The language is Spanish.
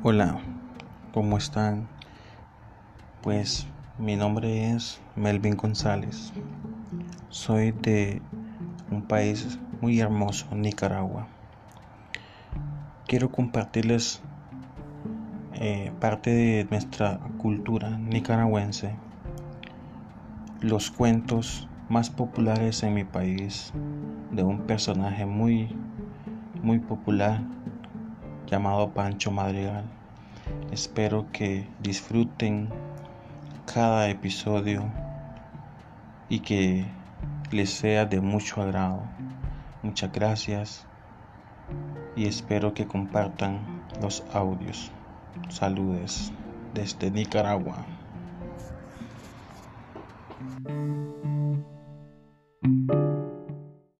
Hola, ¿cómo están? Pues mi nombre es Melvin González. Soy de un país muy hermoso, Nicaragua. Quiero compartirles eh, parte de nuestra cultura nicaragüense, los cuentos más populares en mi país de un personaje muy, muy popular llamado Pancho Madrigal. Espero que disfruten cada episodio y que les sea de mucho agrado. Muchas gracias y espero que compartan los audios. Saludes desde Nicaragua.